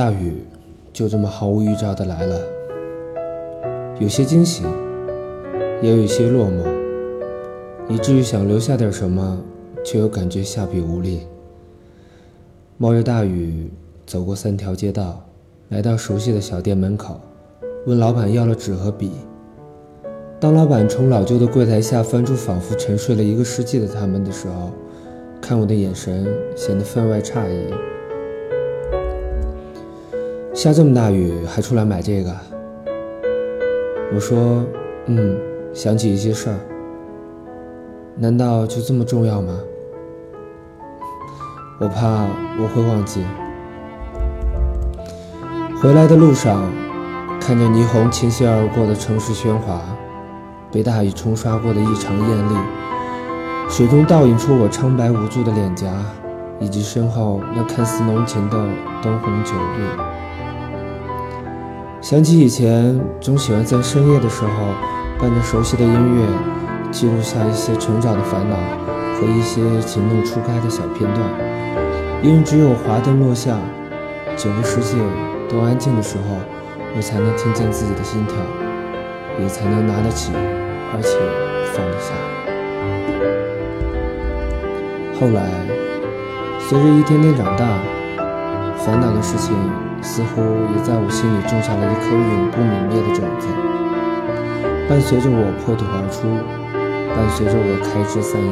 大雨就这么毫无预兆的来了，有些惊喜，也有一些落寞，以至于想留下点什么，却又感觉下笔无力。冒着大雨走过三条街道，来到熟悉的小店门口，问老板要了纸和笔。当老板从老旧的柜台下翻出仿佛沉睡了一个世纪的他们的时候，看我的眼神显得分外诧异。下这么大雨还出来买这个？我说，嗯，想起一些事儿。难道就这么重要吗？我怕我会忘记。回来的路上，看着霓虹倾泻而过的城市喧哗，被大雨冲刷过的异常艳丽，水中倒映出我苍白无助的脸颊，以及身后那看似浓情的灯红酒绿。想起以前总喜欢在深夜的时候，伴着熟悉的音乐，记录下一些成长的烦恼和一些情窦初开的小片段。因为只有华灯落下，整个世界都安静的时候，我才能听见自己的心跳，也才能拿得起，而且放得下。后来，随着一天天长大，烦恼的事情。似乎也在我心里种下了一颗永不泯灭的种子，伴随着我破土而出，伴随着我开枝散叶，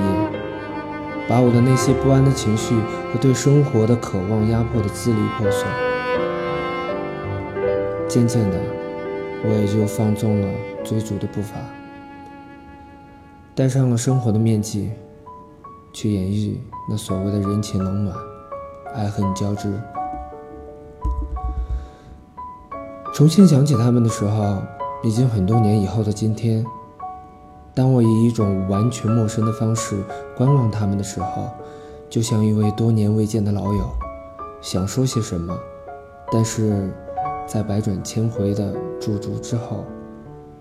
把我的那些不安的情绪和对生活的渴望压迫的支离破碎。渐渐的，我也就放纵了追逐的步伐，戴上了生活的面具，去演绎那所谓的人情冷暖，爱恨交织。重新想起他们的时候，已经很多年以后的今天。当我以一种完全陌生的方式观望他们的时候，就像一位多年未见的老友，想说些什么，但是在百转千回的驻足之后，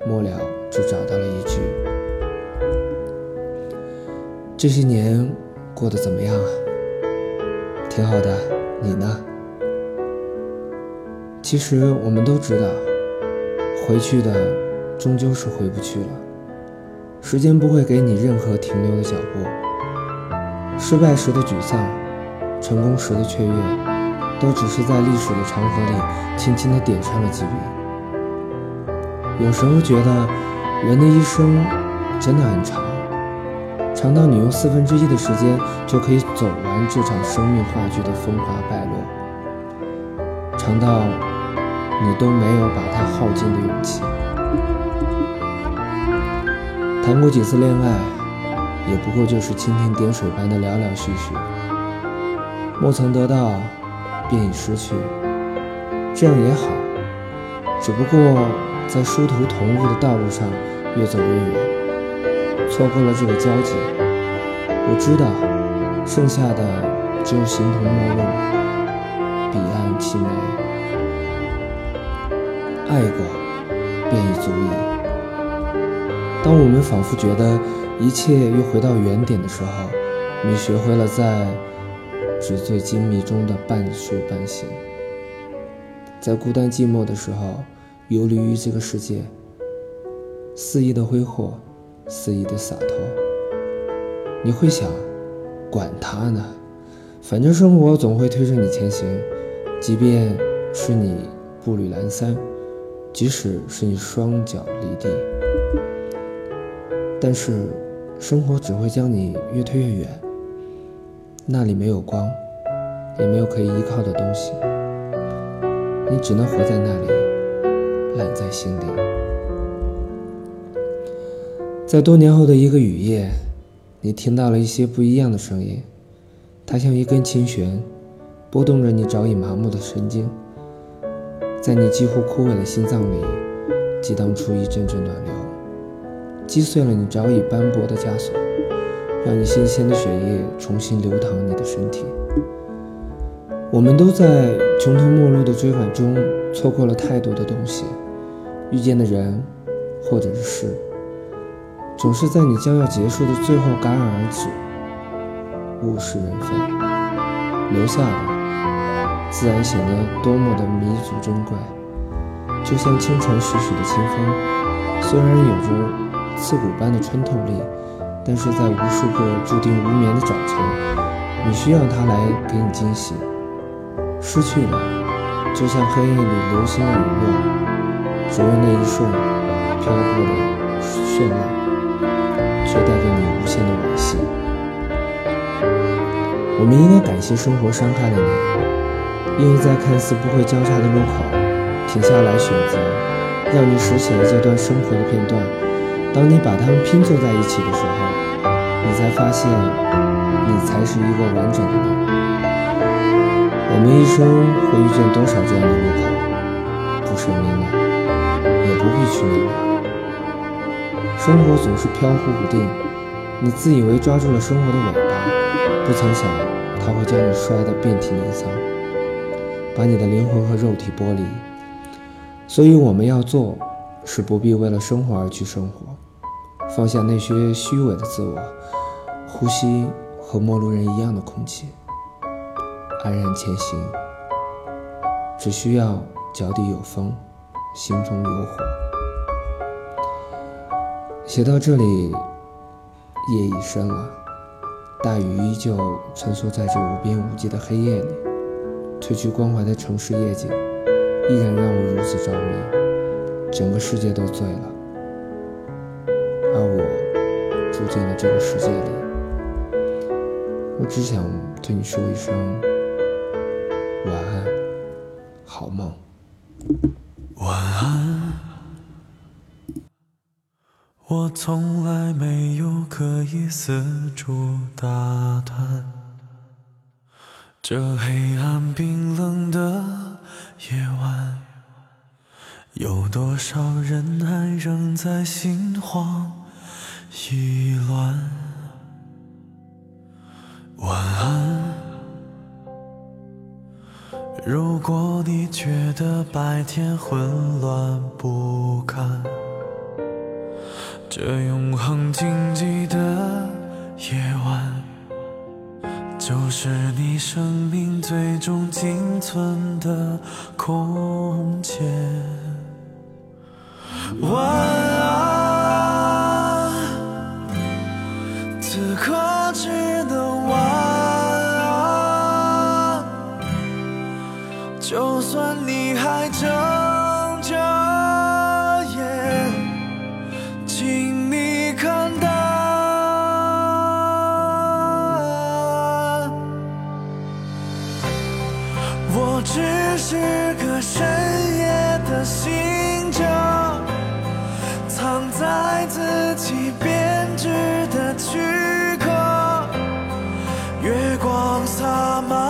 末了只找到了一句：“这些年过得怎么样啊？”“挺好的，你呢？”其实我们都知道，回去的终究是回不去了。时间不会给你任何停留的脚步。失败时的沮丧，成功时的雀跃，都只是在历史的长河里轻轻地点上了几笔。有时候觉得，人的一生真的很长，长到你用四分之一的时间就可以走完这场生命话剧的风华败落，长到。你都没有把它耗尽的勇气。谈过几次恋爱，也不过就是蜻蜓点水般的寥寥絮絮。莫曾得到，便已失去，这样也好。只不过在殊途同日的道路上越走越远，错过了这个交集。我知道，剩下的只有形同陌路，彼岸凄美。爱过，便已足矣。当我们仿佛觉得一切又回到原点的时候，你学会了在纸醉金迷中的半睡半醒，在孤单寂寞的时候游离于这个世界，肆意的挥霍，肆意的洒脱。你会想，管他呢，反正生活总会推着你前行，即便是你步履阑珊。即使是你双脚离地，但是生活只会将你越推越远。那里没有光，也没有可以依靠的东西，你只能活在那里，烂在心里。在多年后的一个雨夜，你听到了一些不一样的声音，它像一根琴弦，拨动着你早已麻木的神经。在你几乎枯萎的心脏里，激荡出一阵阵暖流，击碎了你早已斑驳的枷锁，让你新鲜的血液重新流淌你的身体。我们都在穷途末路的追赶中错过了太多的东西，遇见的人或者是事，总是在你将要结束的最后戛然而止，物是人非，留下的自然显得多么的弥足珍贵。就像清晨徐徐的清风，虽然有着刺骨般的穿透力，但是在无数个注定无眠的早晨，你需要它来给你惊喜。失去了，就像黑夜里流星的陨落，只为那一瞬飘过的绚烂，却带给你无限的惋惜。我们应该感谢生活伤害了你，因为在看似不会交叉的路口。停下来，选择让你拾起了这段生活的片段。当你把它们拼凑在一起的时候，你才发现，你才是一个完整的你。我们一生会遇见多少这样的路口？不是明了，也不必去明了。生活总是飘忽不定，你自以为抓住了生活的尾巴，不曾想它会将你摔得遍体鳞伤，把你的灵魂和肉体剥离。所以我们要做，是不必为了生活而去生活，放下那些虚伪的自我，呼吸和陌路人一样的空气，安然前行。只需要脚底有风，心中有火。写到这里，夜已深了，大雨依旧穿梭在这无边无际的黑夜里，褪去光滑的城市夜景。依然让我如此着迷，整个世界都醉了，而我住进了这个世界里。我只想对你说一声晚安，好梦。晚安，我从来没有刻意四处打探，这黑暗冰冷的。夜晚，有多少人还仍在心慌意乱？晚安。如果你觉得白天混乱不堪，这永恒静寂的夜晚。就是你生命最终仅存的空间。月光洒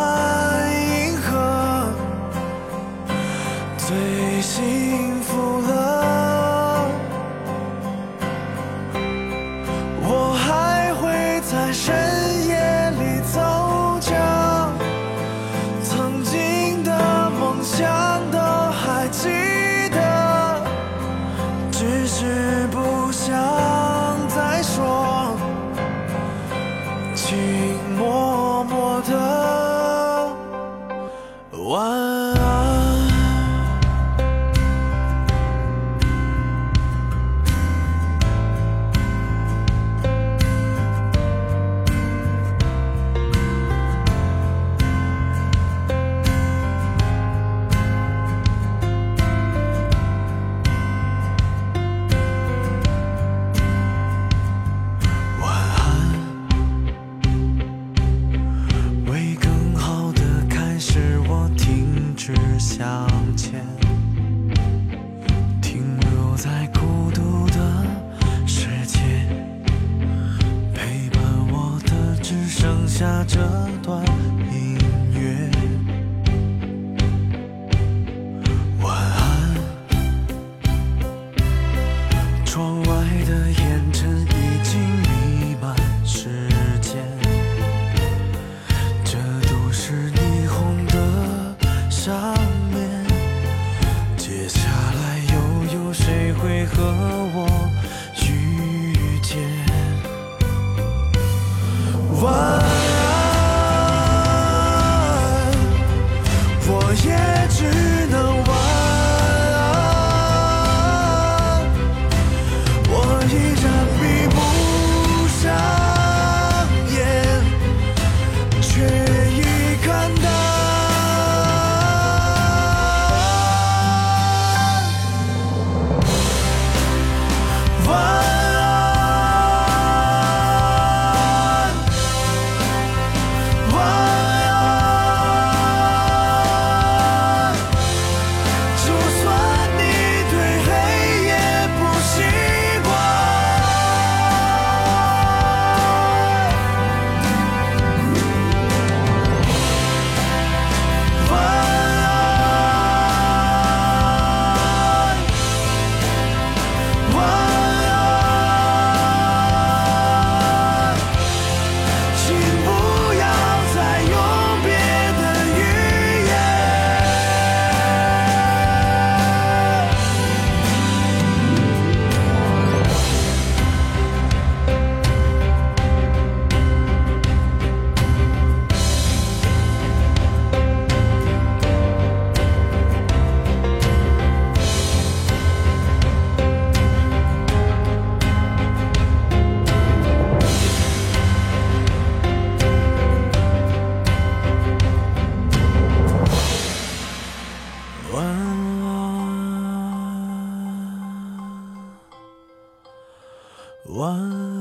晚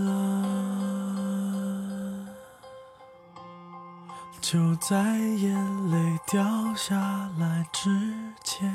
安。就在眼泪掉下来之前